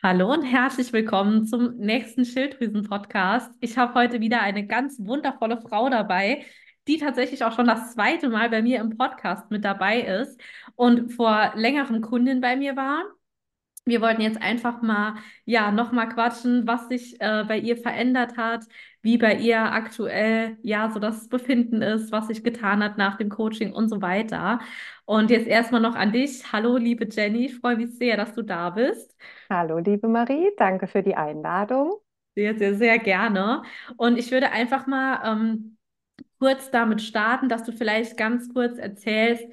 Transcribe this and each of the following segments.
Hallo und herzlich willkommen zum nächsten Schilddrüsen-Podcast. Ich habe heute wieder eine ganz wundervolle Frau dabei, die tatsächlich auch schon das zweite Mal bei mir im Podcast mit dabei ist und vor längerem Kundin bei mir war. Wir wollten jetzt einfach mal, ja, nochmal quatschen, was sich äh, bei ihr verändert hat, wie bei ihr aktuell, ja, so das Befinden ist, was sich getan hat nach dem Coaching und so weiter. Und jetzt erstmal noch an dich. Hallo, liebe Jenny, ich freue mich sehr, dass du da bist. Hallo, liebe Marie, danke für die Einladung. Sehr, sehr, sehr gerne. Und ich würde einfach mal ähm, kurz damit starten, dass du vielleicht ganz kurz erzählst,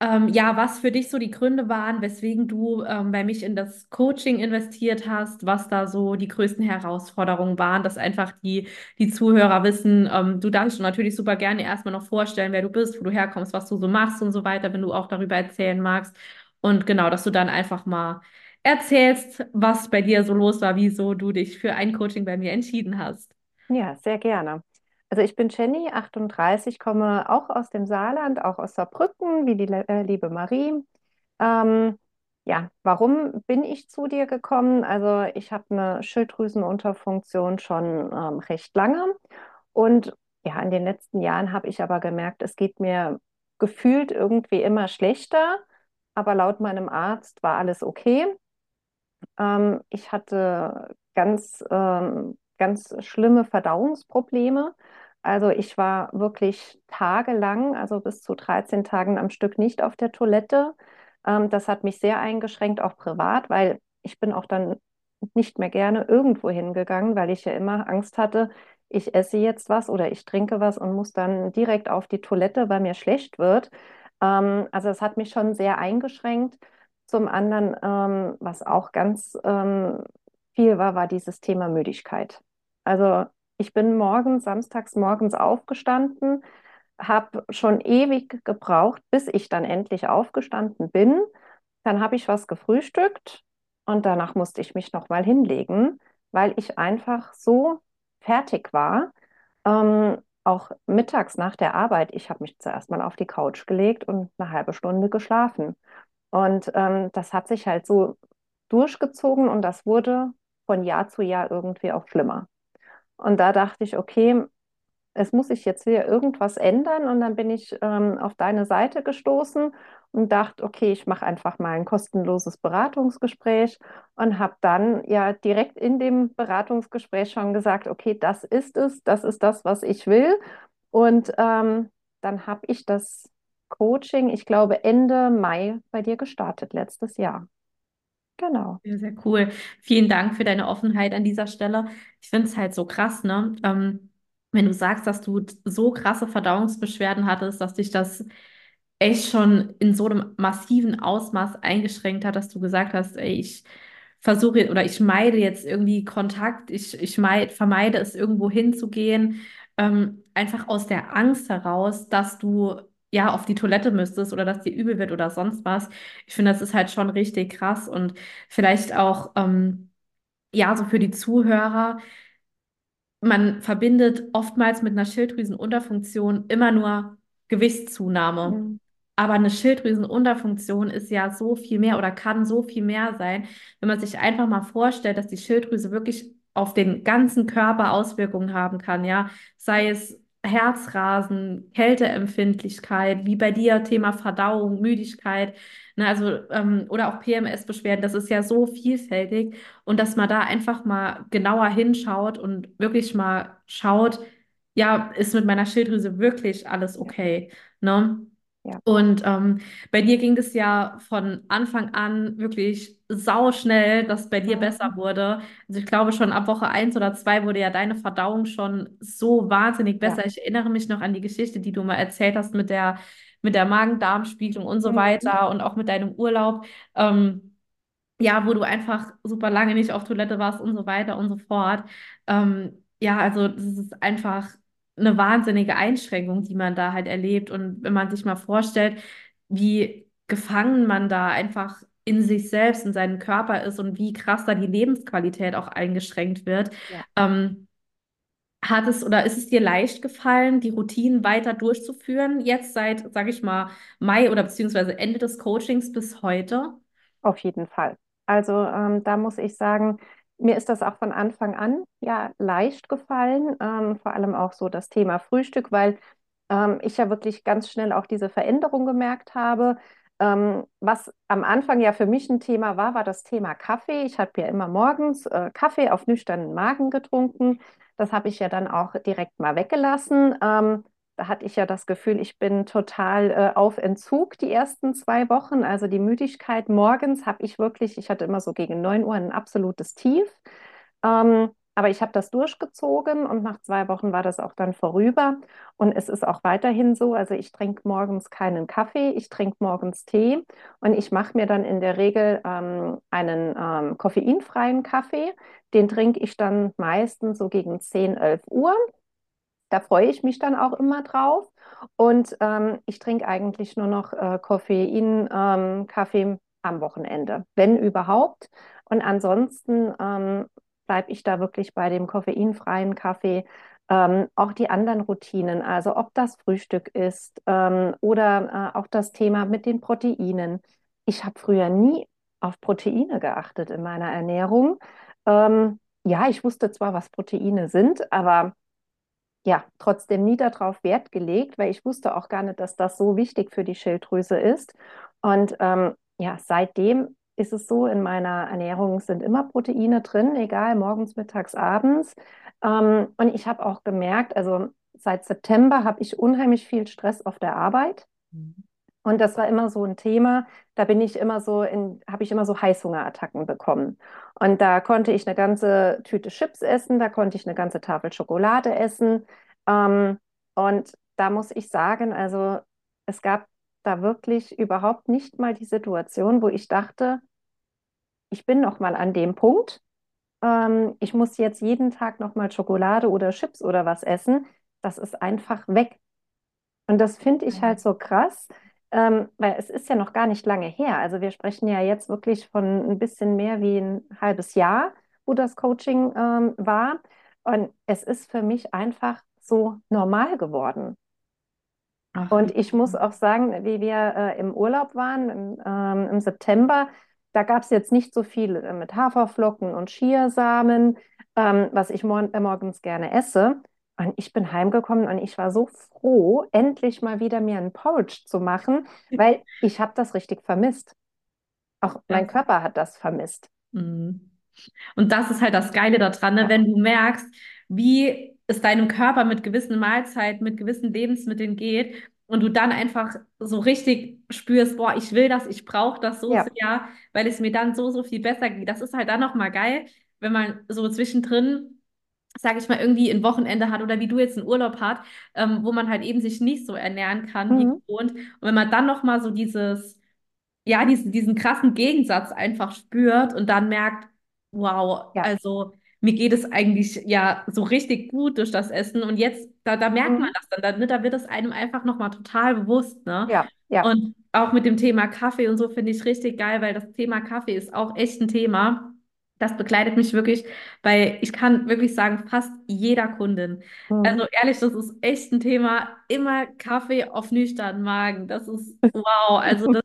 ähm, ja, was für dich so die Gründe waren, weswegen du ähm, bei mich in das Coaching investiert hast, was da so die größten Herausforderungen waren, dass einfach die, die Zuhörer wissen, ähm, du darfst natürlich super gerne erstmal noch vorstellen, wer du bist, wo du herkommst, was du so machst und so weiter, wenn du auch darüber erzählen magst. Und genau, dass du dann einfach mal erzählst, was bei dir so los war, wieso du dich für ein Coaching bei mir entschieden hast. Ja, sehr gerne. Also ich bin Jenny, 38, komme auch aus dem Saarland, auch aus Saarbrücken, wie die äh, liebe Marie. Ähm, ja, warum bin ich zu dir gekommen? Also ich habe eine Schilddrüsenunterfunktion schon ähm, recht lange und ja, in den letzten Jahren habe ich aber gemerkt, es geht mir gefühlt irgendwie immer schlechter, aber laut meinem Arzt war alles okay. Ähm, ich hatte ganz, ähm, ganz schlimme Verdauungsprobleme. Also ich war wirklich tagelang, also bis zu 13 Tagen am Stück nicht auf der Toilette. Ähm, das hat mich sehr eingeschränkt, auch privat, weil ich bin auch dann nicht mehr gerne irgendwo hingegangen, weil ich ja immer Angst hatte, ich esse jetzt was oder ich trinke was und muss dann direkt auf die Toilette, weil mir schlecht wird. Ähm, also es hat mich schon sehr eingeschränkt. Zum anderen, ähm, was auch ganz ähm, viel war, war dieses Thema Müdigkeit. Also ich bin morgens, samstags morgens aufgestanden, habe schon ewig gebraucht, bis ich dann endlich aufgestanden bin. Dann habe ich was gefrühstückt und danach musste ich mich nochmal hinlegen, weil ich einfach so fertig war. Ähm, auch mittags nach der Arbeit, ich habe mich zuerst mal auf die Couch gelegt und eine halbe Stunde geschlafen. Und ähm, das hat sich halt so durchgezogen und das wurde von Jahr zu Jahr irgendwie auch schlimmer. Und da dachte ich, okay, es muss sich jetzt hier irgendwas ändern. Und dann bin ich ähm, auf deine Seite gestoßen und dachte, okay, ich mache einfach mal ein kostenloses Beratungsgespräch und habe dann ja direkt in dem Beratungsgespräch schon gesagt, okay, das ist es, das ist das, was ich will. Und ähm, dann habe ich das Coaching, ich glaube, Ende Mai bei dir gestartet, letztes Jahr. Genau. Sehr, sehr cool. Vielen Dank für deine Offenheit an dieser Stelle. Ich finde es halt so krass, ne? Ähm, wenn du sagst, dass du so krasse Verdauungsbeschwerden hattest, dass dich das echt schon in so einem massiven Ausmaß eingeschränkt hat, dass du gesagt hast, ey, ich versuche oder ich meide jetzt irgendwie Kontakt, ich, ich meid, vermeide es, irgendwo hinzugehen, ähm, einfach aus der Angst heraus, dass du ja auf die Toilette müsstest oder dass dir übel wird oder sonst was. Ich finde, das ist halt schon richtig krass und vielleicht auch, ähm, ja, so für die Zuhörer man verbindet oftmals mit einer Schilddrüsenunterfunktion immer nur Gewichtszunahme. Mhm. Aber eine Schilddrüsenunterfunktion ist ja so viel mehr oder kann so viel mehr sein, wenn man sich einfach mal vorstellt, dass die Schilddrüse wirklich auf den ganzen Körper Auswirkungen haben kann, ja, sei es Herzrasen, Kälteempfindlichkeit, wie bei dir Thema Verdauung, Müdigkeit, ne, also ähm, oder auch PMS-Beschwerden, das ist ja so vielfältig und dass man da einfach mal genauer hinschaut und wirklich mal schaut, ja, ist mit meiner Schilddrüse wirklich alles okay, ne? Ja. Und ähm, bei dir ging das ja von Anfang an wirklich sauschnell, dass bei dir besser Mhm. wurde. Also ich glaube schon ab Woche eins oder zwei wurde ja deine Verdauung schon so wahnsinnig Ja. besser. Ich erinnere mich noch an die Geschichte, die du mal erzählt hast mit der, mit der Magen-Darm-Spiegelung und so Mhm. weiter und auch mit deinem Urlaub. Ähm, ja, wo du einfach super lange nicht auf Toilette warst und so weiter und so fort. Ähm, ja, also das ist einfach eine wahnsinnige Einschränkung, die man da halt erlebt. Und wenn man sich mal vorstellt, wie gefangen man da einfach in sich selbst, in seinem Körper ist und wie krass da die Lebensqualität auch eingeschränkt wird, Ja. ähm, hat es oder ist es dir leicht gefallen, die Routinen weiter durchzuführen, jetzt seit, sag ich mal, Mai oder beziehungsweise Ende des Coachings bis heute? Auf jeden Fall. Also ähm, da muss ich sagen, mir ist das auch von Anfang an ja leicht gefallen, ähm, vor allem auch so das Thema Frühstück, weil ähm, ich ja wirklich ganz schnell auch diese Veränderung gemerkt habe. Ähm, was am Anfang ja für mich ein Thema war, war das Thema Kaffee. Ich habe ja immer morgens äh, Kaffee auf nüchternen Magen getrunken. Das habe ich ja dann auch direkt mal weggelassen. Da hatte ich ja das Gefühl, ich bin total äh, auf Entzug die ersten zwei Wochen. Also die Müdigkeit morgens habe ich wirklich, ich hatte immer so gegen 9 Uhr ein absolutes Tief. Ähm, aber ich habe das durchgezogen und nach zwei Wochen war das auch dann vorüber. Und es ist auch weiterhin so. Also ich trinke morgens keinen Kaffee, ich trinke morgens Tee und ich mache mir dann in der Regel ähm, einen ähm, koffeinfreien Kaffee. Den trinke ich dann meistens so gegen 10, 11 Uhr. Da freue ich mich dann auch immer drauf. Und ähm, ich trinke eigentlich nur noch äh, Koffein, ähm, Kaffee am Wochenende, wenn überhaupt. Und ansonsten ähm, bleibe ich da wirklich bei dem koffeinfreien Kaffee. Ähm, auch die anderen Routinen, also ob das Frühstück ist ähm, oder äh, auch das Thema mit den Proteinen. Ich habe früher nie auf Proteine geachtet in meiner Ernährung. Ähm, ja, ich wusste zwar, was Proteine sind, aber ja, trotzdem nie darauf Wert gelegt, weil ich wusste auch gar nicht, dass das so wichtig für die Schilddrüse ist. Und ähm, ja, seitdem ist es so, in meiner Ernährung sind immer Proteine drin, egal, morgens, mittags, abends. Ähm, und ich habe auch gemerkt, also seit September habe ich unheimlich viel Stress auf der Arbeit. Mhm. Und das war immer so ein Thema. Da bin ich immer so in, habe ich immer so Heißhungerattacken bekommen. Und da konnte ich eine ganze Tüte Chips essen, da konnte ich eine ganze Tafel Schokolade essen. Ähm, und da muss ich sagen, also es gab da wirklich überhaupt nicht mal die Situation, wo ich dachte, ich bin noch mal an dem Punkt, ähm, ich muss jetzt jeden Tag noch mal Schokolade oder Chips oder was essen. Das ist einfach weg. Und das finde ich halt so krass, ähm, weil es ist ja noch gar nicht lange her. Also wir sprechen ja jetzt wirklich von ein bisschen mehr wie ein halbes Jahr, wo das Coaching ähm, war. Und es ist für mich einfach so normal geworden. Ach, Und ich muss auch sagen, wie wir äh, im Urlaub waren, im, ähm, im September, da gab es jetzt nicht so viel äh, mit Haferflocken und Chiasamen, ähm, was ich mor äh, morgens gerne esse. Und ich bin heimgekommen und ich war so froh, endlich mal wieder mir einen Porridge zu machen, weil ich habe das richtig vermisst. Auch mein Körper hat das vermisst. mhm. Und das ist halt das Geile daran, ne? Wenn du merkst, wie es deinem Körper mit gewissen Mahlzeiten, mit gewissen Lebensmitteln geht und du dann einfach so richtig spürst, boah, ich will das, ich brauche das so Ja. sehr, weil es mir dann so, so viel besser geht. Das ist halt dann nochmal geil, wenn man so zwischendrin, sage ich mal, irgendwie ein Wochenende hat oder wie du jetzt einen Urlaub hat, ähm, wo man halt eben sich nicht so ernähren kann wie Mhm. gewohnt. Und wenn man dann nochmal so dieses ja, diesen, diesen krassen Gegensatz einfach spürt und dann merkt, wow, Ja. also mir geht es eigentlich ja so richtig gut durch das Essen und jetzt, da, da merkt man Mhm. das dann, da, ne, da wird es einem einfach nochmal total bewusst, ne? Ja. Ja. Und auch mit dem Thema Kaffee und so finde ich richtig geil, weil das Thema Kaffee ist auch echt ein Thema. Das begleitet mich wirklich, weil ich kann wirklich sagen, fast jeder Kundin. Mhm. Also ehrlich, das ist echt ein Thema. Immer Kaffee auf nüchternen Magen. Das ist wow. Also das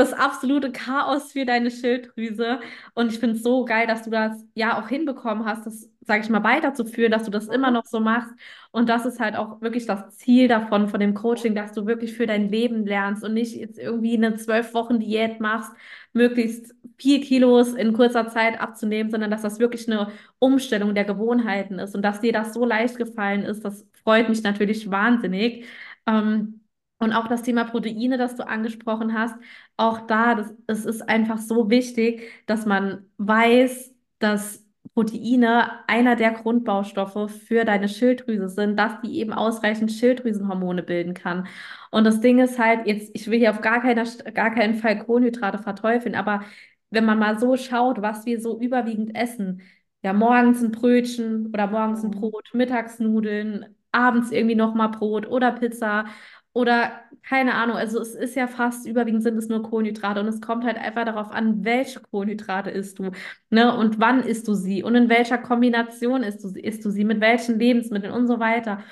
das absolute Chaos für deine Schilddrüse. Und ich finde es so geil, dass du das ja auch hinbekommen hast, das, sage ich mal, weiterzuführen, dass du das immer Mhm. noch so machst. Und das ist halt auch wirklich das Ziel davon, von dem Coaching, dass du wirklich für dein Leben lernst und nicht jetzt irgendwie eine zwölf Wochen Diät machst, möglichst viel Kilos in kurzer Zeit abzunehmen, sondern dass das wirklich eine Umstellung der Gewohnheiten ist und dass dir das so leicht gefallen ist, das freut mich natürlich wahnsinnig. Ähm, und auch das Thema Proteine, das du angesprochen hast, auch da, das, es ist einfach so wichtig, dass man weiß, dass Proteine einer der Grundbaustoffe für deine Schilddrüse sind, dass die eben ausreichend Schilddrüsenhormone bilden kann. Und das Ding ist halt, jetzt, ich will hier auf gar keiner, gar keinen Fall Kohlenhydrate verteufeln, aber wenn man mal so schaut, was wir so überwiegend essen, ja, morgens ein Brötchen oder morgens ein Mhm. Brot, mittags Nudeln, abends irgendwie nochmal Brot oder Pizza. Oder keine Ahnung, also es ist ja fast überwiegend sind es nur Kohlenhydrate und es kommt halt einfach darauf an, welche Kohlenhydrate isst du, ne? Und wann isst du sie und in welcher Kombination isst du sie, isst du sie, mit welchen Lebensmitteln und so weiter.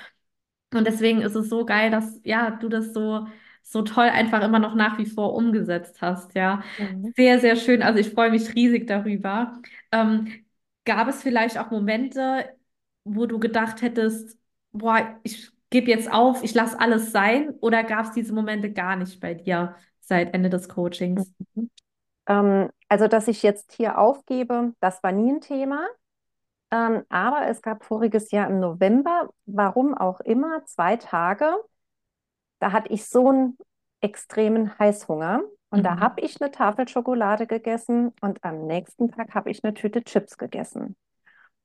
Und deswegen ist es so geil, dass ja, du das so so toll einfach immer noch nach wie vor umgesetzt hast, ja. Mhm. Sehr, sehr schön. Also ich freue mich riesig darüber. Ähm, gab es vielleicht auch Momente, wo du gedacht hättest, boah, ich gebe jetzt auf, ich lasse alles sein? Oder gab es diese Momente gar nicht bei dir seit Ende des Coachings? Mhm. Ähm, also, dass ich jetzt hier aufgebe, das war nie ein Thema. Ähm, aber es gab voriges Jahr im November, warum auch immer, zwei Tage, da hatte ich so einen extremen Heißhunger. Und da Mhm. habe ich eine Tafel Schokolade gegessen und am nächsten Tag habe ich eine Tüte Chips gegessen.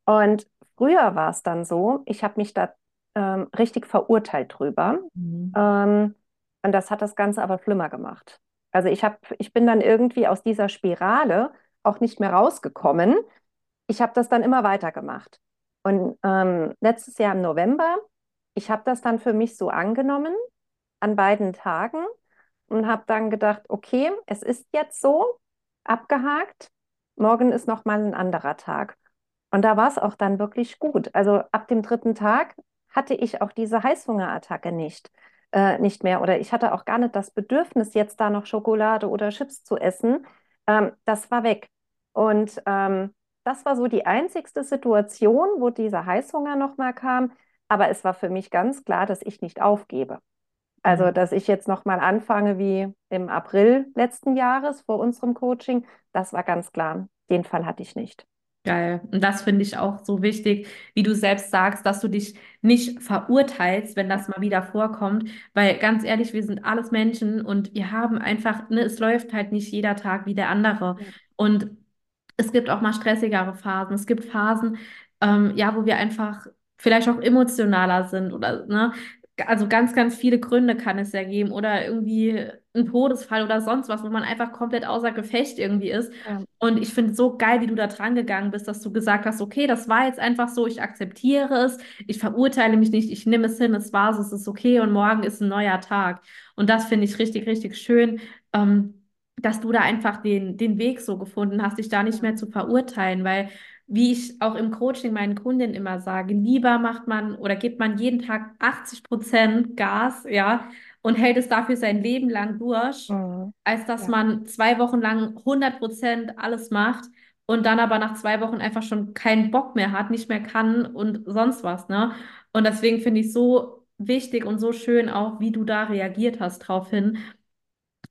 Und früher war es dann so, ich habe mich da ähm, richtig verurteilt drüber. Mhm. Ähm, und das hat das Ganze aber schlimmer gemacht. Also ich hab, ich bin dann irgendwie aus dieser Spirale auch nicht mehr rausgekommen. Ich habe das dann immer weitergemacht. Und ähm, letztes Jahr im November, ich habe das dann für mich so angenommen an beiden Tagen und habe dann gedacht, okay, es ist jetzt so, abgehakt. Morgen ist noch mal ein anderer Tag. Und da war es auch dann wirklich gut. Also ab dem dritten Tag hatte ich auch diese Heißhungerattacke nicht, äh, nicht mehr. Oder ich hatte auch gar nicht das Bedürfnis, jetzt da noch Schokolade oder Chips zu essen. Ähm, das war weg. Und ähm, das war so die einzigste Situation, wo dieser Heißhunger noch mal kam. Aber es war für mich ganz klar, dass ich nicht aufgebe. Also, Mhm. dass ich jetzt noch mal anfange wie im April letzten Jahres vor unserem Coaching, das war ganz klar. Den Fall hatte ich nicht. Geil. Und das finde ich auch so wichtig, wie du selbst sagst, dass du dich nicht verurteilst, wenn das mal wieder vorkommt. Weil ganz ehrlich, wir sind alles Menschen und wir haben einfach, ne, es läuft halt nicht jeder Tag wie der andere. ja, Und es gibt auch mal stressigere Phasen. Es gibt Phasen, ähm, ja, wo wir einfach vielleicht auch emotionaler sind oder, ne? Also ganz, ganz viele Gründe kann es ja geben oder irgendwie ein Todesfall oder sonst was, wo man einfach komplett außer Gefecht irgendwie ist. ja, Und ich finde es so geil, wie du da dran gegangen bist, dass du gesagt hast, okay, das war jetzt einfach so, ich akzeptiere es, ich verurteile mich nicht, ich nehme es hin, es war so, es ist okay und morgen ist ein neuer Tag. Und das finde ich richtig, richtig schön, ähm, dass du da einfach den, den Weg so gefunden hast, dich da nicht mehr zu verurteilen, weil, wie ich auch im Coaching meinen Kundinnen immer sage, lieber macht man oder gibt man jeden Tag 80 Prozent Gas, ja, und hält es dafür sein Leben lang durch Mhm. als dass Ja. man zwei Wochen lang 100% alles macht und dann aber nach zwei Wochen einfach schon keinen Bock mehr hat, nicht mehr kann und sonst was, ne? Und deswegen finde ich so wichtig und so schön auch, wie du da reagiert hast draufhin.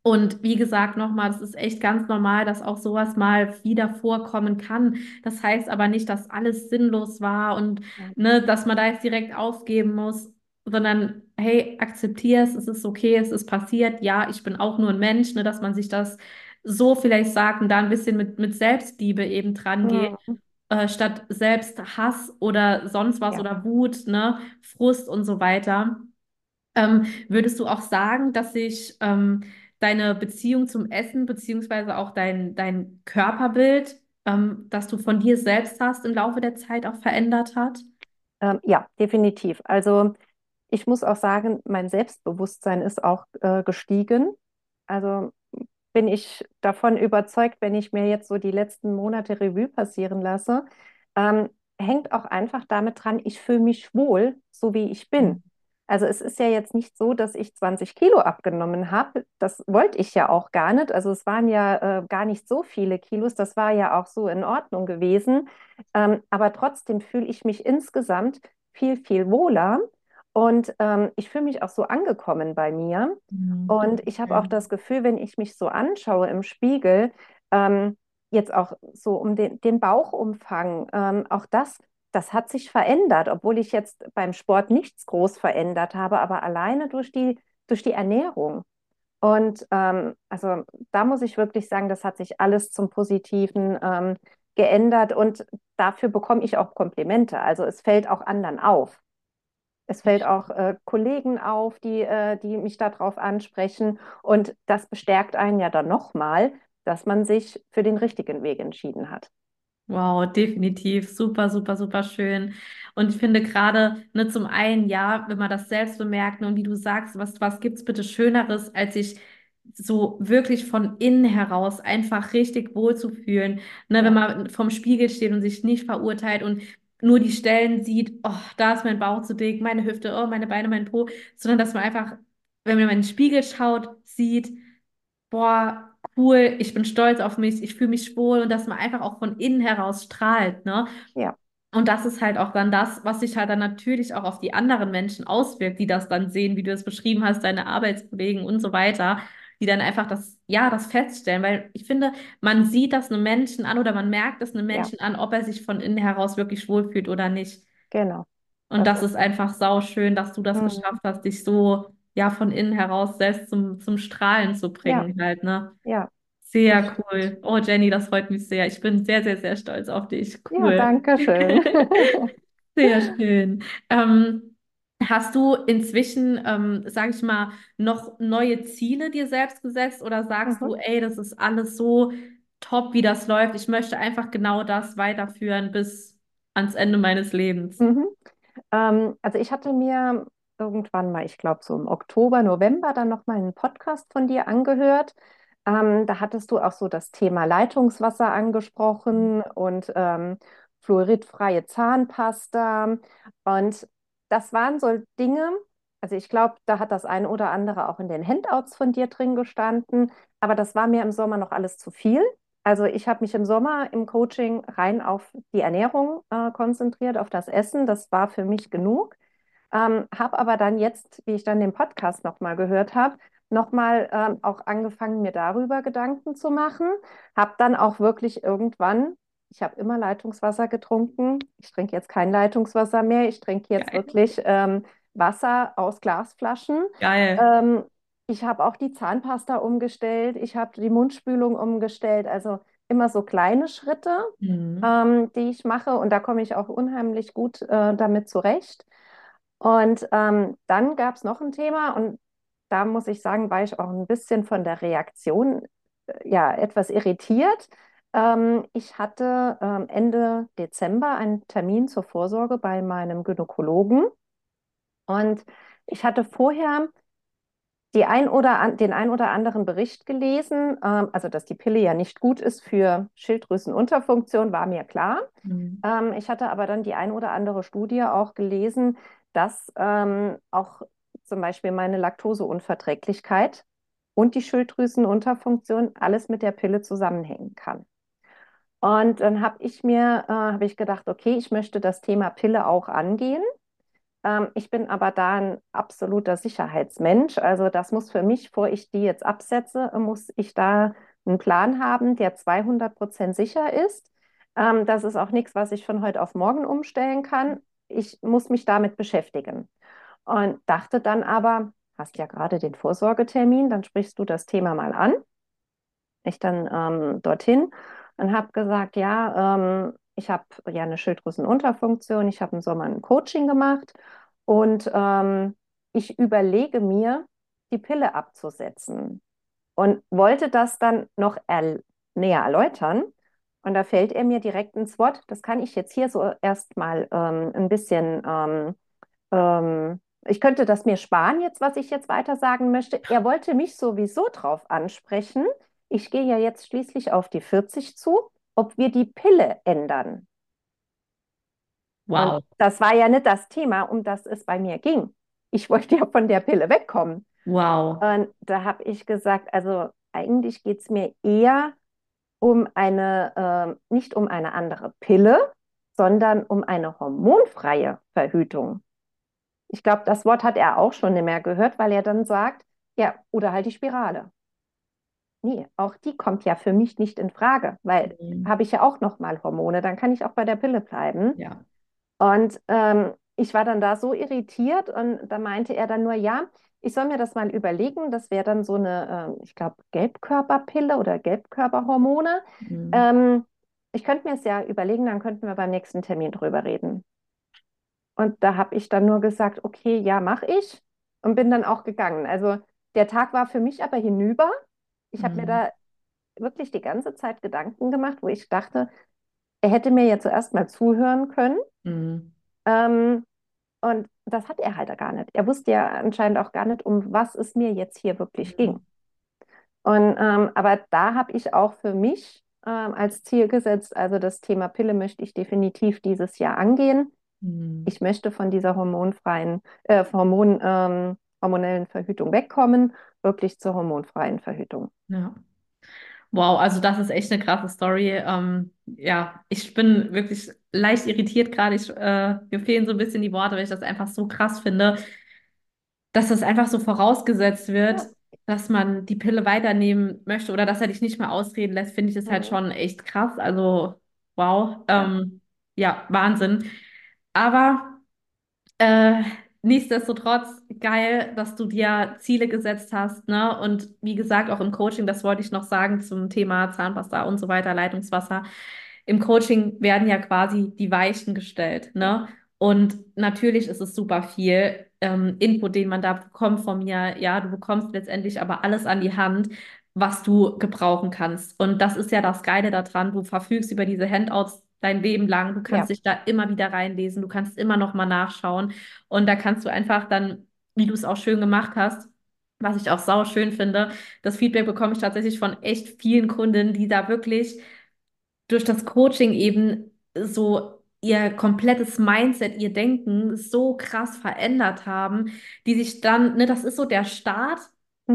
Und wie gesagt, nochmal, es ist echt ganz normal, dass auch sowas mal wieder vorkommen kann. Das heißt aber nicht, dass alles sinnlos war und Ja. ne, dass man da jetzt direkt aufgeben muss, sondern hey, akzeptier es, es ist okay, es ist passiert. Ja, ich bin auch nur ein Mensch, ne, dass man sich das so vielleicht sagt und da ein bisschen mit, mit Selbstliebe eben dran geht, Mhm. äh, statt Selbsthass oder sonst was Ja. oder Wut, ne, Frust und so weiter. Ähm, würdest du auch sagen, dass sich ähm, deine Beziehung zum Essen beziehungsweise auch dein, dein Körperbild, ähm, das du von dir selbst hast, im Laufe der Zeit auch verändert hat? Ähm, ja, definitiv. Also ich muss auch sagen, mein Selbstbewusstsein ist auch äh, gestiegen. Also bin ich davon überzeugt, wenn ich mir jetzt so die letzten Monate Revue passieren lasse, ähm, hängt auch einfach damit dran, ich fühle mich wohl, so wie ich bin. Also es ist ja jetzt nicht so, dass ich 20 Kilo abgenommen habe. Das wollte ich ja auch gar nicht. Also es waren ja äh, gar nicht so viele Kilos. Das war ja auch so in Ordnung gewesen. Ähm, aber trotzdem fühle ich mich insgesamt viel, viel wohler. Und ähm, ich fühle mich auch so angekommen bei mir. Mhm. Und ich habe auch das Gefühl, wenn ich mich so anschaue im Spiegel, ähm, jetzt auch so um den, den Bauchumfang, ähm, auch das, das hat sich verändert, obwohl ich jetzt beim Sport nichts groß verändert habe, aber alleine durch die, durch die Ernährung. Und ähm, also da muss ich wirklich sagen, das hat sich alles zum Positiven ähm, geändert und dafür bekomme ich auch Komplimente. Also es fällt auch anderen auf. Es fällt auch äh, Kollegen auf, die, äh, die mich darauf ansprechen. Und das bestärkt einen ja dann nochmal, dass man sich für den richtigen Weg entschieden hat. Wow, definitiv. Super, super, super schön. Und ich finde gerade, ne, zum einen, ja, wenn man das selbst bemerkt, ne, und wie du sagst, was, was gibt's bitte Schöneres, als sich so wirklich von innen heraus einfach richtig wohlzufühlen, ne, wenn man vorm Spiegel steht und sich nicht verurteilt und nur die Stellen sieht, oh, da ist mein Bauch zu dick, meine Hüfte, oh, meine Beine, mein Po, sondern dass man einfach wenn man in den Spiegel schaut, sieht, boah, cool, ich bin stolz auf mich, ich fühle mich wohl und dass man einfach auch von innen heraus strahlt, ne? Ja, Und das ist halt auch dann das, was sich halt dann natürlich auch auf die anderen Menschen auswirkt, die das dann sehen, wie du es beschrieben hast, deine Arbeitskollegen und so weiter, die dann einfach das, ja, das feststellen. Weil ich finde, man sieht das einem Menschen an oder man merkt es einem ja, Menschen an, ob er sich von innen heraus wirklich wohlfühlt oder nicht. genau. Und Das das ist, ist einfach sauschön, dass du das mhm. geschafft hast, dich so, ja, von innen heraus selbst zum, zum Strahlen zu Ja, bringen halt, ne? ja, Sehr cool. Oh, Jenny, das freut mich sehr. Ich bin sehr, sehr, sehr stolz auf dich. Ja, Cool. danke schön. Sehr schön. Ähm, hast du inzwischen, ähm, sage ich mal, noch neue Ziele dir selbst gesetzt oder sagst du, Mhm. ey, das ist alles so top, wie das läuft. Ich möchte einfach genau das weiterführen bis ans Ende meines Lebens. Mhm. Ähm, also ich hatte mir irgendwann mal, ich glaube so im Oktober, November, dann nochmal einen Podcast von dir angehört. Ähm, da hattest du auch so das Thema Leitungswasser angesprochen und ähm, fluoridfreie Zahnpasta. Und das waren so Dinge, also ich glaube, da hat das eine oder andere auch in den Handouts von dir drin gestanden, aber das war mir im Sommer noch alles zu viel. Also ich habe mich im Sommer im Coaching rein auf die Ernährung äh, konzentriert, auf das Essen. Das war für mich genug. Ähm, habe aber dann jetzt, wie ich dann den Podcast nochmal gehört habe, nochmal ähm, auch angefangen, mir darüber Gedanken zu machen. Habe dann auch wirklich irgendwann, ich habe immer Leitungswasser getrunken. Ich trinke jetzt kein Leitungswasser mehr. Ich trinke jetzt Geil. wirklich ähm, Wasser aus Glasflaschen. Geil. Ähm, ich habe auch die Zahnpasta umgestellt. Ich habe die Mundspülung umgestellt. Also immer so kleine Schritte, Mhm. ähm, die ich mache. Und da komme ich auch unheimlich gut äh, damit zurecht. Und ähm, dann gab es noch ein Thema und da muss ich sagen, war ich auch ein bisschen von der Reaktion äh, ja etwas irritiert. Ähm, ich hatte ähm, Ende Dezember einen Termin zur Vorsorge bei meinem Gynäkologen und ich hatte vorher die ein oder an, den ein oder anderen Bericht gelesen, ähm, also dass die Pille ja nicht gut ist für Schilddrüsenunterfunktion, war mir klar. Mhm. Ähm, ich hatte aber dann die ein oder andere Studie auch gelesen, dass ähm, auch zum Beispiel meine Laktoseunverträglichkeit und die Schilddrüsenunterfunktion alles mit der Pille zusammenhängen kann. Und dann habe ich mir, äh, habe ich gedacht, okay, ich möchte das Thema Pille auch angehen. Ähm, ich bin aber da ein absoluter Sicherheitsmensch. Also das muss für mich, bevor ich die jetzt absetze, muss ich da einen Plan haben, der 200 Prozent sicher ist. Ähm, das ist auch nichts, was ich von heute auf morgen umstellen kann. Ich muss mich damit beschäftigen. Und dachte dann aber, hast ja gerade den Vorsorgetermin, dann sprichst du das Thema mal an. Ich dann ähm, dorthin und habe gesagt, ja, ähm, ich habe ja eine Schilddrüsenunterfunktion, ich habe im Sommer ein Coaching gemacht und ähm, ich überlege mir, die Pille abzusetzen und wollte das dann noch er näher erläutern. Und da fällt er mir direkt ins Wort. Das kann ich jetzt hier so erstmal ähm, ein bisschen, ähm, ähm, ich könnte das mir sparen jetzt, was ich jetzt weiter sagen möchte. Er wollte mich sowieso drauf ansprechen. Ich gehe ja jetzt schließlich auf die 40 zu, ob wir die Pille ändern. Und Wow. das war ja nicht das Thema, um das es bei mir ging. Ich wollte ja von der Pille wegkommen. Wow. Und da habe ich gesagt, also eigentlich geht es mir eher um eine, äh, nicht um eine andere Pille, sondern um eine hormonfreie Verhütung. Ich glaube, das Wort hat er auch schon nicht mehr gehört, weil er dann sagt, ja, oder halt die Spirale. Nee, auch die kommt ja für mich nicht in Frage, weil Mhm. habe ich ja auch noch mal Hormone, dann kann ich auch bei der Pille bleiben. Ja. Und ähm, ich war dann da so irritiert und da meinte er dann nur, ja, ich soll mir das mal überlegen. Das wäre dann so eine, ähm, ich glaube, Gelbkörperpille oder Gelbkörperhormone. Mhm. Ähm, ich könnte mir es ja überlegen, dann könnten wir beim nächsten Termin drüber reden. Und da habe ich dann nur gesagt, okay, ja, mache ich und bin dann auch gegangen. Also der Tag war für mich aber hinüber. Ich habe mir Mhm. da wirklich die ganze Zeit Gedanken gemacht, wo ich dachte, er hätte mir ja zuerst mal zuhören können. Mhm. Ähm, und das hat er halt gar nicht. Er wusste ja anscheinend auch gar nicht, um was es mir jetzt hier wirklich ging. Und ähm, aber da habe ich auch für mich ähm, als Ziel gesetzt, also das Thema Pille möchte ich definitiv dieses Jahr angehen. Mhm. Ich möchte von dieser hormonfreien, äh, hormonfreien hormonellen Verhütung wegkommen, wirklich zur hormonfreien Verhütung. Ja. Wow, also das ist echt eine krasse Story. Ähm, ja, ich bin wirklich leicht irritiert gerade. Ich, äh, mir fehlen so ein bisschen die Worte, weil ich das einfach so krass finde, dass das einfach so vorausgesetzt wird, Ja. dass man die Pille weiternehmen möchte oder dass er dich nicht mehr ausreden lässt, finde ich das halt Mhm. schon echt krass. Also, wow, Ja. ähm, ja, Wahnsinn. Aber äh, nichtsdestotrotz geil, dass du dir Ziele gesetzt hast, ne? Und wie gesagt, auch im Coaching, das wollte ich noch sagen zum Thema Zahnpasta und so weiter, Leitungswasser. Im Coaching werden ja quasi die Weichen gestellt, ne? Und natürlich ist es super viel ähm, Input, den man da bekommt von mir. Ja, du bekommst letztendlich aber alles an die Hand, was du gebrauchen kannst. Und das ist ja das Geile daran. Du verfügst über diese Handouts dein Leben lang. Du kannst Ja. dich da immer wieder reinlesen. Du kannst immer noch mal nachschauen. Und da kannst du einfach dann, wie du es auch schön gemacht hast, was ich auch sau schön finde, das Feedback bekomme ich tatsächlich von echt vielen Kunden, die da wirklich durch das Coaching eben so ihr komplettes Mindset, ihr Denken so krass verändert haben, die sich dann, ne, das ist so der Start,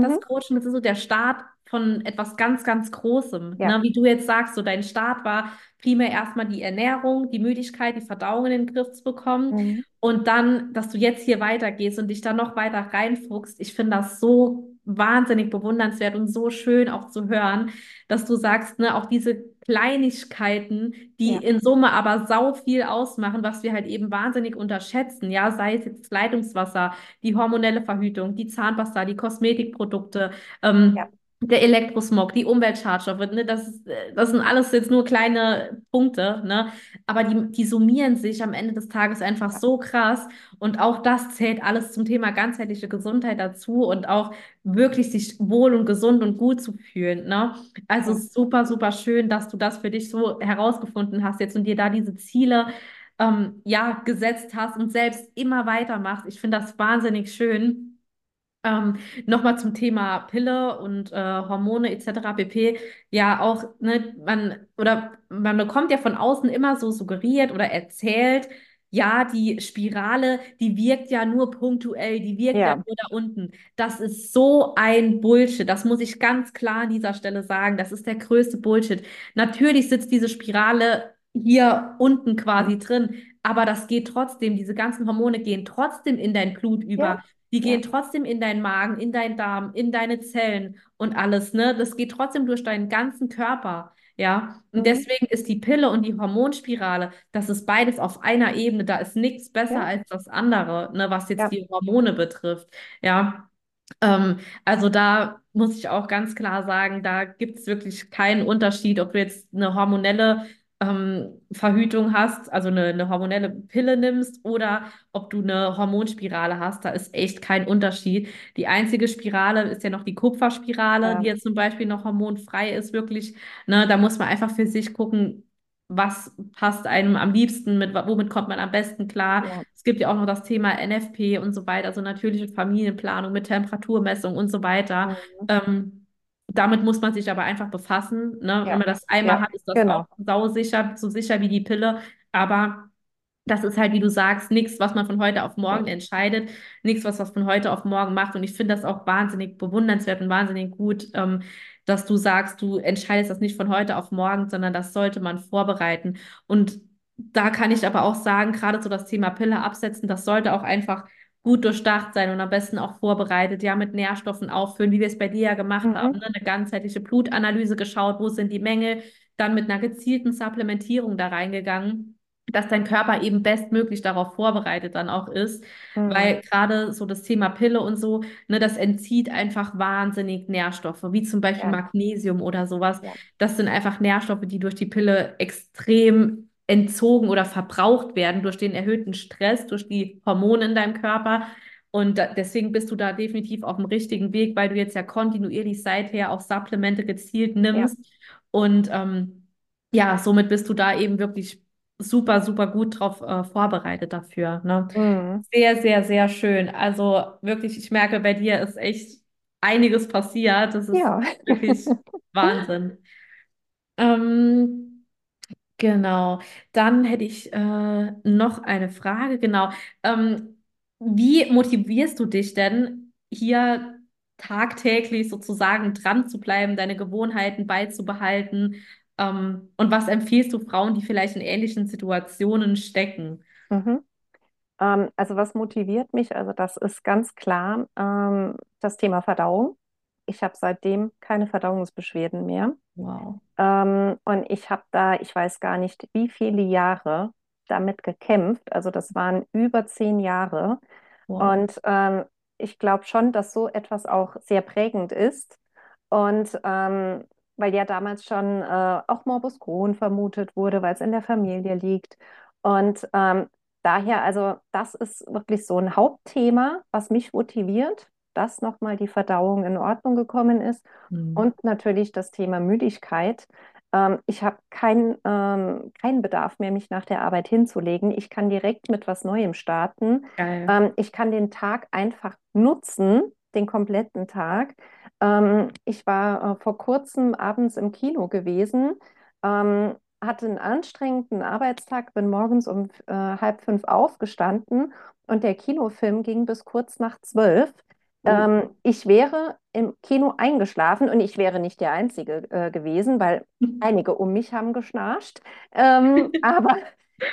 das Mhm. Coaching, das ist so der Start von etwas ganz, ganz Großem. Ja. Ne? Wie du jetzt sagst, so dein Start war primär erstmal die Ernährung, die Müdigkeit, die Verdauung in den Griff zu bekommen. Mhm. Und dann, dass du jetzt hier weitergehst und dich da noch weiter reinfuchst, ich finde das so wahnsinnig bewundernswert und so schön auch zu hören, dass du sagst, ne, auch diese Kleinigkeiten, die Ja. in Summe aber sau viel ausmachen, was wir halt eben wahnsinnig unterschätzen, ja, sei es jetzt Leitungswasser, die hormonelle Verhütung, die Zahnpasta, die Kosmetikprodukte, ähm, Ja. Der Elektrosmog, die Umweltschadstoffe, ne, das, das sind alles jetzt nur kleine Punkte, ne, aber die, die summieren sich am Ende des Tages einfach so krass und auch das zählt alles zum Thema ganzheitliche Gesundheit dazu und auch wirklich sich wohl und gesund und gut zu fühlen, ne. Also super, super schön, dass du das für dich so herausgefunden hast jetzt und dir da diese Ziele ähm, ja gesetzt hast und selbst immer weitermachst. Ich finde das wahnsinnig schön. Ähm, nochmal zum Thema Pille und äh, Hormone etc. pp. Ja, auch, ne, man, oder man bekommt ja von außen immer so suggeriert oder erzählt, ja, die Spirale, die wirkt ja nur punktuell, die wirkt ja Ja. nur da unten. Das ist so ein Bullshit. Das muss ich ganz klar an dieser Stelle sagen. Das ist der größte Bullshit. Natürlich sitzt diese Spirale hier unten quasi drin, aber das geht trotzdem, diese ganzen Hormone gehen trotzdem in dein Blut Ja. Die Ja. gehen trotzdem in deinen Magen, in deinen Darm, in deine Zellen und alles, ne? Das geht trotzdem durch deinen ganzen Körper, ja? Und Mhm. deswegen ist die Pille und die Hormonspirale, das ist beides auf einer Ebene, da ist nichts besser Ja. als das andere, ne, was jetzt Ja. die Hormone betrifft, ja? Ähm, also da muss ich auch ganz klar sagen, da gibt es wirklich keinen Unterschied, ob du jetzt eine hormonelle ähm, Verhütung hast, also eine, eine hormonelle Pille nimmst oder ob du eine Hormonspirale hast. Da ist echt kein Unterschied. Die einzige Spirale ist ja noch die Kupferspirale, Ja. die jetzt zum Beispiel noch hormonfrei ist, wirklich. Ne, da muss man einfach für sich gucken, was passt einem am liebsten, mit, womit kommt man am besten klar. Ja. Es gibt ja auch noch das Thema NFP und so weiter, also natürliche Familienplanung mit Temperaturmessung und so weiter. Mhm. Ähm, damit muss man sich aber einfach befassen. Ne? Wenn Ja. man das einmal Ja. hat, ist das Genau. auch sausicher, so sicher wie die Pille. Aber das ist halt, wie du sagst, nichts, was man von heute auf morgen Nee. entscheidet, nichts, was man von heute auf morgen macht. Und ich finde das auch wahnsinnig bewundernswert und wahnsinnig gut, ähm, dass du sagst, du entscheidest das nicht von heute auf morgen, sondern das sollte man vorbereiten. Und da kann ich aber auch sagen, gerade so das Thema Pille absetzen, das sollte auch einfach gut durchdacht sein und am besten auch vorbereitet, ja, mit Nährstoffen auffüllen, wie wir es bei dir ja gemacht haben, Mhm. ne? Eine ganzheitliche Blutanalyse geschaut, wo sind die Mängel, dann mit einer gezielten Supplementierung da reingegangen dass dein Körper eben bestmöglich darauf vorbereitet dann auch ist, Mhm. weil gerade so das Thema Pille und so, ne, das entzieht einfach wahnsinnig Nährstoffe, wie zum Beispiel Ja. Magnesium oder sowas. Ja. Das sind einfach Nährstoffe, die durch die Pille extrem entzogen oder verbraucht werden durch den erhöhten Stress, durch die Hormone in deinem Körper. Und deswegen bist du da definitiv auf dem richtigen Weg, weil du jetzt ja kontinuierlich seither auch Supplemente gezielt Ja. nimmst. Und ähm, ja, somit bist du da eben wirklich super, super gut drauf äh, vorbereitet dafür. Ne? Mhm. Sehr, sehr, sehr schön. Also wirklich, ich merke, bei dir ist echt einiges passiert. Das ist Ja. wirklich Wahnsinn. Ähm, genau. Dann hätte ich äh, noch eine Frage. Genau. Ähm, wie motivierst du dich denn hier tagtäglich sozusagen dran zu bleiben, deine Gewohnheiten beizubehalten? Ähm, und was empfiehlst du Frauen, die vielleicht in ähnlichen Situationen stecken? Mhm. Ähm, also was motiviert mich? Also das ist ganz klar ähm, das Thema Verdauung. Ich habe seitdem keine Verdauungsbeschwerden mehr. Wow. Ähm, und ich habe da, ich weiß gar nicht, wie viele Jahre damit gekämpft. Also das waren über zehn Jahre. Wow. Und ähm, ich glaube schon, dass so etwas auch sehr prägend ist. Und ähm, weil ja damals schon äh, auch Morbus Crohn vermutet wurde, weil es in der Familie liegt. Und ähm, daher, also das ist wirklich so ein Hauptthema, was mich motiviert, dass nochmal die Verdauung in Ordnung gekommen ist. Hm. Und natürlich das Thema Müdigkeit. Ähm, ich habe keinen ähm, keinen Bedarf mehr, mich nach der Arbeit hinzulegen. Ich kann direkt mit was Neuem starten. Ähm, ich kann den Tag einfach nutzen, den kompletten Tag. Ähm, ich war äh, vor kurzem abends im Kino gewesen, ähm, hatte einen anstrengenden Arbeitstag, bin morgens um äh, halb fünf aufgestanden und der Kinofilm ging bis kurz nach zwölf. Oh. Ähm, ich wäre im Kino eingeschlafen und ich wäre nicht der Einzige äh, gewesen, weil einige um mich haben geschnarcht. Ähm, aber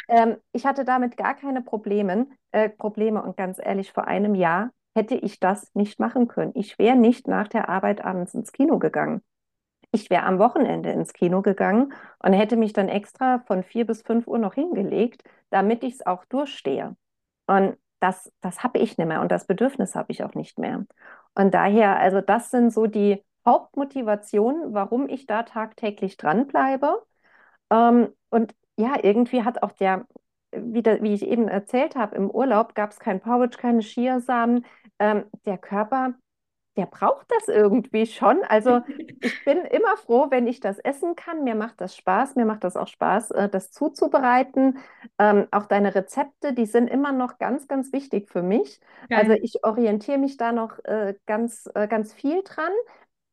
ähm, ich hatte damit gar keine Probleme, äh, Probleme und ganz ehrlich, vor einem Jahr hätte ich das nicht machen können. Ich wäre nicht nach der Arbeit abends ins Kino gegangen. Ich wäre am Wochenende ins Kino gegangen und hätte mich dann extra von vier bis fünf Uhr noch hingelegt, damit ich es auch durchstehe. Und das, das habe ich nicht mehr und das Bedürfnis habe ich auch nicht mehr. Und daher, also das sind so die Hauptmotivationen, warum ich da tagtäglich dranbleibe. Ähm, und ja, irgendwie hat auch der, wie, da, wie ich eben erzählt habe, im Urlaub gab es kein Porridge, keine Chiasamen. Ähm, der Körper, der braucht das irgendwie schon. Also ich bin immer froh, wenn ich das essen kann. Mir macht das Spaß. Mir macht das auch Spaß, äh, das zuzubereiten. Ähm, auch deine Rezepte, die sind immer noch ganz, ganz wichtig für mich. Also Geil. ich orientiere mich da noch äh, ganz, äh, ganz viel dran.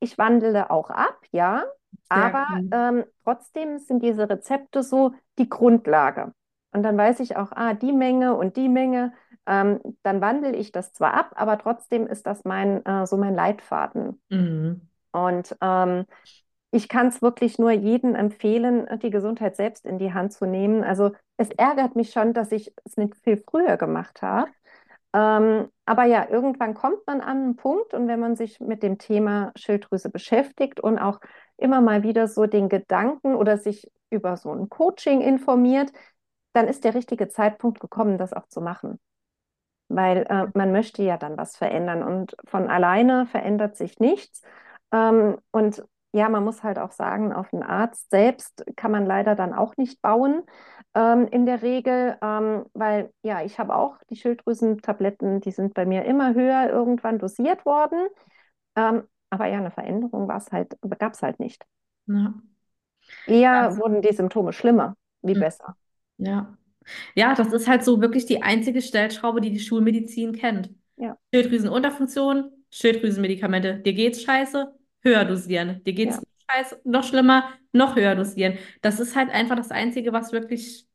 Ich wandle auch ab, ja. Aber ähm, trotzdem sind diese Rezepte so die Grundlage. Und dann weiß ich auch, ah, die Menge und die Menge. Ähm, dann wandle ich das zwar ab, aber trotzdem ist das mein, äh, so mein Leitfaden. Mhm. Und ähm, ich kann es wirklich nur jedem empfehlen, die Gesundheit selbst in die Hand zu nehmen. Also es ärgert mich schon, dass ich es nicht viel früher gemacht habe. Ähm, aber ja, irgendwann kommt man an einen Punkt und wenn man sich mit dem Thema Schilddrüse beschäftigt und auch immer mal wieder so den Gedanken oder sich über so ein Coaching informiert, dann ist der richtige Zeitpunkt gekommen, das auch zu machen. Weil äh, man möchte ja dann was verändern und von alleine verändert sich nichts. Ähm, und ja, man muss halt auch sagen, auf einen Arzt selbst kann man leider dann auch nicht bauen ähm, in der Regel, ähm, weil ja, ich habe auch die Schilddrüsentabletten, die sind bei mir immer höher irgendwann dosiert worden. Ähm, aber ja, eine Veränderung war es halt, gab es halt nicht. Ja. Eher Das, wurden die Symptome schlimmer, wie besser. ja. Ja, das ist halt so wirklich die einzige Stellschraube, die die Schulmedizin kennt. Ja, Schilddrüsenunterfunktion, Schilddrüsenmedikamente. Dir geht's scheiße, höher dosieren. Dir geht's ja. scheiße, noch schlimmer, noch höher dosieren. Das ist halt einfach das Einzige, was wirklich,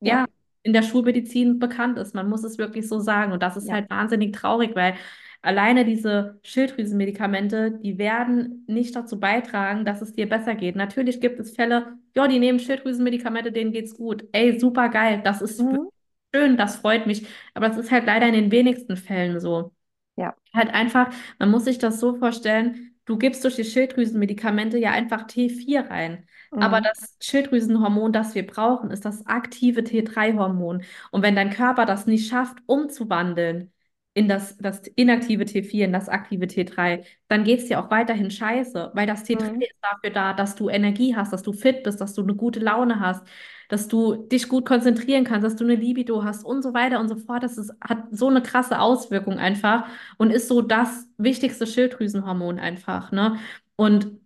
Ja, ja, in der Schulmedizin bekannt ist. Man muss es wirklich so sagen. Und das ist ja. halt wahnsinnig traurig, weil alleine diese Schilddrüsenmedikamente, die werden nicht dazu beitragen, dass es dir besser geht. Natürlich gibt es Fälle, ja, die nehmen Schilddrüsenmedikamente, denen geht's gut. Ey, super geil. Das ist Mhm. schön, das freut mich. Aber das ist halt leider in den wenigsten Fällen so. Ja. Halt einfach, man muss sich das so vorstellen, du gibst durch die Schilddrüsenmedikamente ja einfach T4 rein. Aber Mhm. das Schilddrüsenhormon, das wir brauchen, ist das aktive T3-Hormon. Und wenn dein Körper das nicht schafft, umzuwandeln in das, das inaktive T4, in das aktive T3, dann geht es dir auch weiterhin scheiße, weil das T3 Mhm. ist dafür da, dass du Energie hast, dass du fit bist, dass du eine gute Laune hast, dass du dich gut konzentrieren kannst, dass du eine Libido hast und so weiter und so fort. Das ist, hat so eine krasse Auswirkung einfach und ist so das wichtigste Schilddrüsenhormon einfach, ne? Und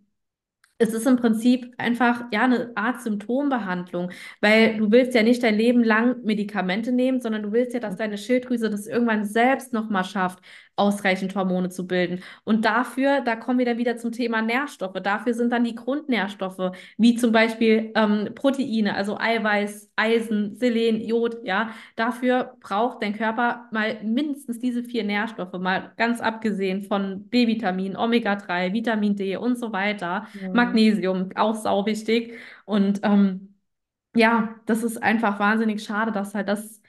es ist im Prinzip einfach ja eine Art Symptombehandlung, weil du willst ja nicht dein Leben lang Medikamente nehmen, sondern du willst ja, dass deine Schilddrüse das irgendwann selbst nochmal schafft, ausreichend Hormone zu bilden. Und dafür, da kommen wir dann wieder zum Thema Nährstoffe. Dafür sind dann die Grundnährstoffe, wie zum Beispiel ähm, Proteine, also Eiweiß, Eisen, Selen, Jod, ja. Dafür braucht dein Körper mal mindestens diese vier Nährstoffe, mal ganz abgesehen von B-Vitamin, Omega-3, Vitamin D und so weiter. Mhm. Magnesium, auch sau wichtig. Und ähm, ja, das ist einfach wahnsinnig schade, dass halt das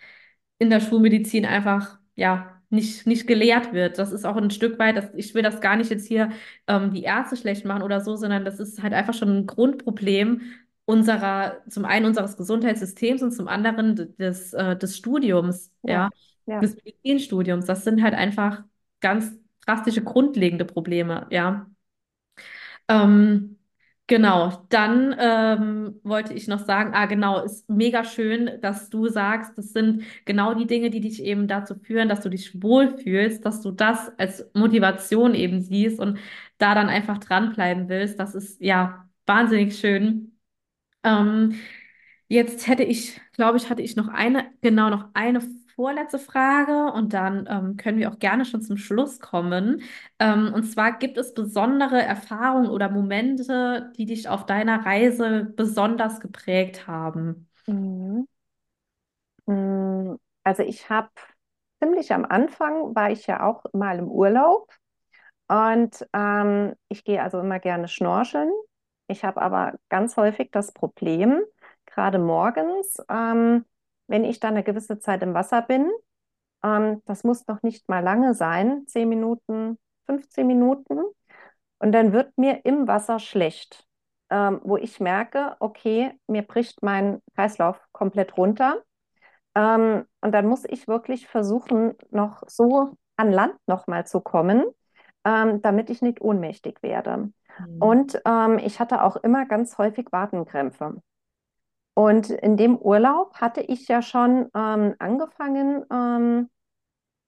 in der Schulmedizin einfach, ja, nicht, nicht gelehrt wird. Das ist auch ein Stück weit, das, ich will das gar nicht jetzt hier ähm, die Ärzte schlecht machen oder so, sondern das ist halt einfach schon ein Grundproblem unserer, zum einen unseres Gesundheitssystems und zum anderen des, äh, des Studiums, Ja, ja, ja. des Medizinstudiums. Das sind halt einfach ganz drastische, grundlegende Probleme, ja. Ähm, genau, dann ähm, wollte ich noch sagen, ah genau, ist mega schön, dass du sagst, das sind genau die Dinge, die dich eben dazu führen, dass du dich wohlfühlst, dass du das als Motivation eben siehst und da dann einfach dranbleiben willst. Das ist ja wahnsinnig schön. Ähm, jetzt hätte ich, glaube ich, hatte ich noch eine, genau noch eine vorletzte Frage und dann ähm, können wir auch gerne schon zum Schluss kommen. Ähm, und zwar gibt es besondere Erfahrungen oder Momente, die dich auf deiner Reise besonders geprägt haben? Mhm. Mm, Also ich habe ziemlich am Anfang war ich ja auch mal im Urlaub und ähm, ich gehe also immer gerne schnorcheln. Ich habe aber ganz häufig das Problem, gerade morgens, ähm, wenn ich dann eine gewisse Zeit im Wasser bin, ähm, das muss noch nicht mal lange sein, 10 Minuten, 15 Minuten, und dann wird mir im Wasser schlecht, ähm, wo ich merke, okay, mir bricht mein Kreislauf komplett runter. Ähm, und dann muss ich wirklich versuchen, noch so an Land nochmal zu kommen, ähm, damit ich nicht ohnmächtig werde. Mhm. Und ähm, ich hatte auch immer ganz häufig Wadenkrämpfe. Und in dem Urlaub hatte ich ja schon ähm, angefangen ähm,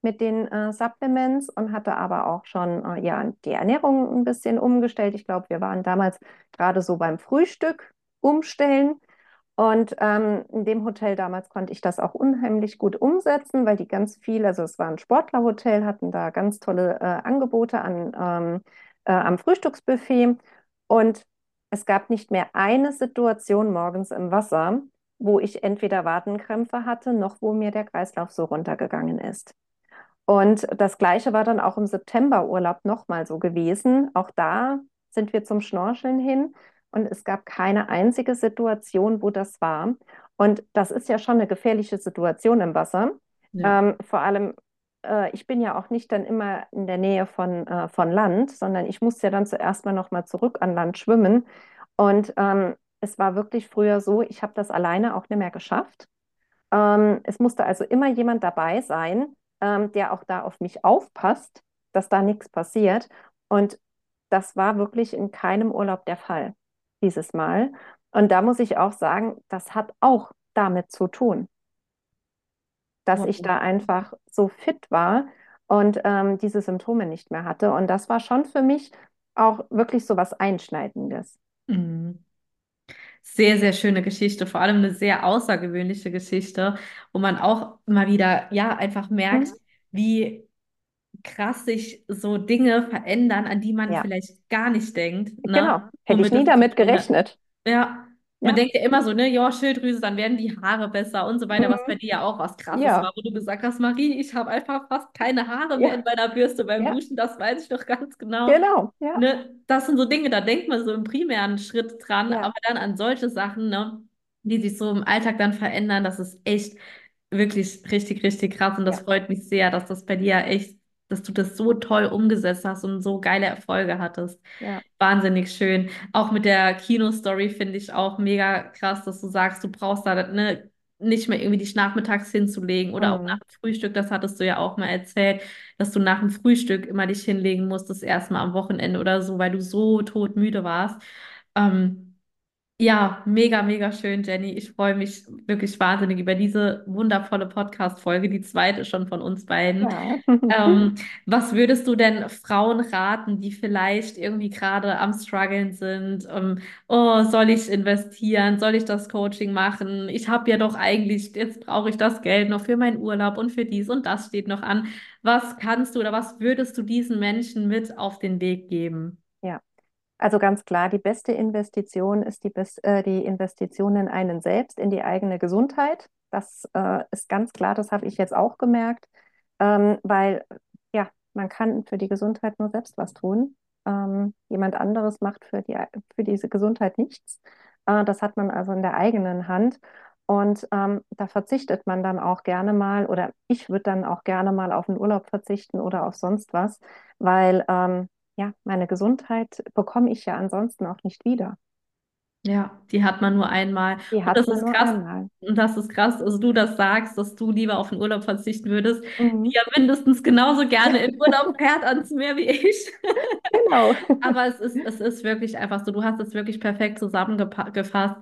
mit den äh, Supplements und hatte aber auch schon äh, ja, die Ernährung ein bisschen umgestellt. Ich glaube, wir waren damals gerade so beim Frühstück umstellen. Und ähm, in dem Hotel damals konnte ich das auch unheimlich gut umsetzen, weil die ganz viel, also es war ein Sportlerhotel, hatten da ganz tolle äh, Angebote an, ähm, äh, am Frühstücksbuffet. Und es gab nicht mehr eine Situation morgens im Wasser, wo ich entweder Wadenkrämpfe hatte, noch wo mir der Kreislauf so runtergegangen ist. Und das Gleiche war dann auch im Septemberurlaub nochmal so gewesen. Auch da sind wir zum Schnorcheln hin und es gab keine einzige Situation, wo das war. Und das ist ja schon eine gefährliche Situation im Wasser. Ja. Ähm, vor allem, äh, ich bin ja auch nicht dann immer in der Nähe von, äh, von Land, sondern ich muss ja dann zuerst mal nochmal zurück an Land schwimmen. Und ähm, es war wirklich früher so, ich habe das alleine auch nicht mehr geschafft. Ähm, es musste also immer jemand dabei sein, ähm, der auch da auf mich aufpasst, dass da nichts passiert. Und das war wirklich in keinem Urlaub der Fall dieses Mal. Und da muss ich auch sagen, das hat auch damit zu tun, dass ich Wow. da einfach so fit war und ähm, diese Symptome nicht mehr hatte. Und das war schon für mich auch wirklich so was Einschneidendes. Mhm. Sehr, sehr schöne Geschichte, vor allem eine sehr außergewöhnliche Geschichte, wo man auch mal wieder, ja, einfach merkt, Mhm. wie krass sich so Dinge verändern, an die man Ja, vielleicht gar nicht denkt, genau. ne? Hätte ich nie damit gerechnet. Ja, man Ja. denkt ja immer so, ne, ja, Schilddrüse, dann werden die Haare besser und so weiter, was bei Mhm. dir ja auch was Krasses Ja, war, wo du gesagt hast, Marie, ich habe einfach fast keine Haare mehr in meiner Bürste beim Duschen, das weiß ich doch ganz genau. genau. Ja, Ne, das sind so Dinge, da denkt man so im primären Schritt dran, aber dann an solche Sachen, ne, die sich so im Alltag dann verändern, das ist echt wirklich richtig, richtig krass und das freut mich sehr, dass das bei dir echt, dass du das so toll umgesetzt hast und so geile Erfolge hattest. ja. Wahnsinnig schön. Auch mit der Kino-Story finde ich auch mega krass, dass du sagst, du brauchst da ne, nicht mehr irgendwie dich nachmittags hinzulegen oder auch nach Mhm. dem Frühstück, das hattest du ja auch mal erzählt, dass du nach dem Frühstück immer dich hinlegen musstest, erstmal am Wochenende oder so, weil du so todmüde warst. Ähm, Ja, mega, mega schön, Jenny. Ich freue mich wirklich wahnsinnig über diese wundervolle Podcast-Folge, die zweite schon von uns beiden. Ja. Ähm, was würdest du denn Frauen raten, die vielleicht irgendwie gerade am Struggeln sind? Ähm, oh, soll ich investieren? Soll ich das Coaching machen? Ich habe ja doch eigentlich, jetzt brauche ich das Geld noch für meinen Urlaub und für dies und das steht noch an. Was kannst du oder was würdest du diesen Menschen mit auf den Weg geben? Ja. Also ganz klar, die beste Investition ist die, äh, die Investition in einen selbst, in die eigene Gesundheit. Das äh, ist ganz klar, das habe ich jetzt auch gemerkt, ähm, weil ja, man kann für die Gesundheit nur selbst was tun. Ähm, jemand anderes macht für die, für diese Gesundheit nichts. Äh, das hat man also in der eigenen Hand. Und ähm, da verzichtet man dann auch gerne mal, oder ich würde dann auch gerne mal auf den Urlaub verzichten oder auf sonst was, weil ähm, ja, meine Gesundheit bekomme ich ja ansonsten auch nicht wieder. Ja, die hat man nur einmal. Die Und hat das man ist nur krass. einmal. Und das ist krass, dass du das sagst, dass du lieber auf den Urlaub verzichten würdest, die Mhm. ja mindestens genauso gerne in Urlaub fährt ans Meer wie ich. Genau. Aber es ist, es ist wirklich einfach so, du hast es wirklich perfekt zusammengefasst.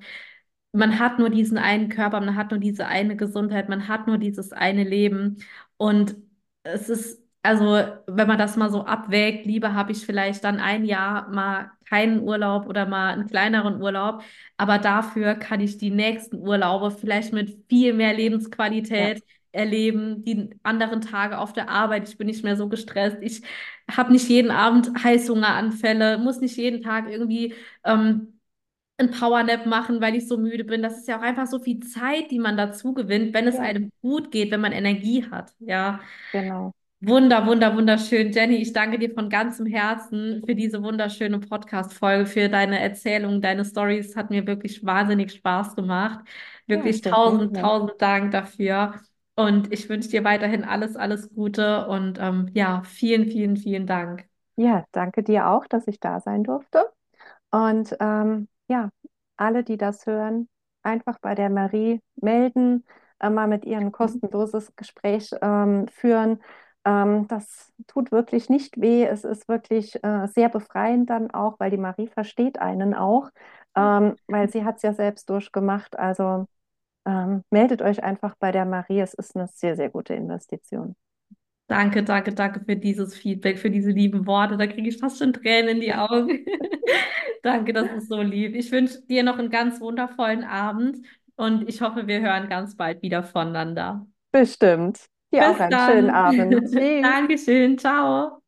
Man hat nur diesen einen Körper, man hat nur diese eine Gesundheit, man hat nur dieses eine Leben. Und es ist, also, wenn man das mal so abwägt, lieber habe ich vielleicht dann ein Jahr mal keinen Urlaub oder mal einen kleineren Urlaub, aber dafür kann ich die nächsten Urlaube vielleicht mit viel mehr Ja, Lebensqualität erleben, die anderen Tage auf der Arbeit. Ich bin nicht mehr so gestresst. Ich habe nicht jeden Abend Heißhungeranfälle, muss nicht jeden Tag irgendwie ähm, ein Powernap machen, weil ich so müde bin. Das ist ja auch einfach so viel Zeit, die man dazu gewinnt, wenn es ja, einem gut geht, wenn man Energie hat. Ja, genau. Wunder, wunder, wunderschön. Jenny, ich danke dir von ganzem Herzen für diese wunderschöne Podcast-Folge, für deine Erzählung, deine Stories. Hat mir wirklich wahnsinnig Spaß gemacht. Ja, Wirklich sehr tausend, tausend Dank dafür. Und ich wünsche dir weiterhin alles, alles Gute und ähm, ja, vielen, vielen, vielen Dank. Ja, danke dir auch, dass ich da sein durfte. Und ähm, ja, alle, die das hören, einfach bei der Marie melden, äh, mal mit ihr ein kostenloses Gespräch ähm, führen. Ähm, das tut wirklich nicht weh. Es ist wirklich äh, sehr befreiend dann auch, weil die Marie versteht einen auch, ähm, weil sie hat es ja selbst durchgemacht. Also ähm, meldet euch einfach bei der Marie. Es ist eine sehr, sehr gute Investition. Danke, danke, danke für dieses Feedback, für diese lieben Worte. Da kriege ich fast schon Tränen in die Augen. Danke, das ist so lieb. Ich wünsche dir noch einen ganz wundervollen Abend und ich hoffe, wir hören ganz bald wieder voneinander. Bestimmt. Dir auch Bis einen schönen dann. Abend. Tschüss. Dankeschön. Ciao.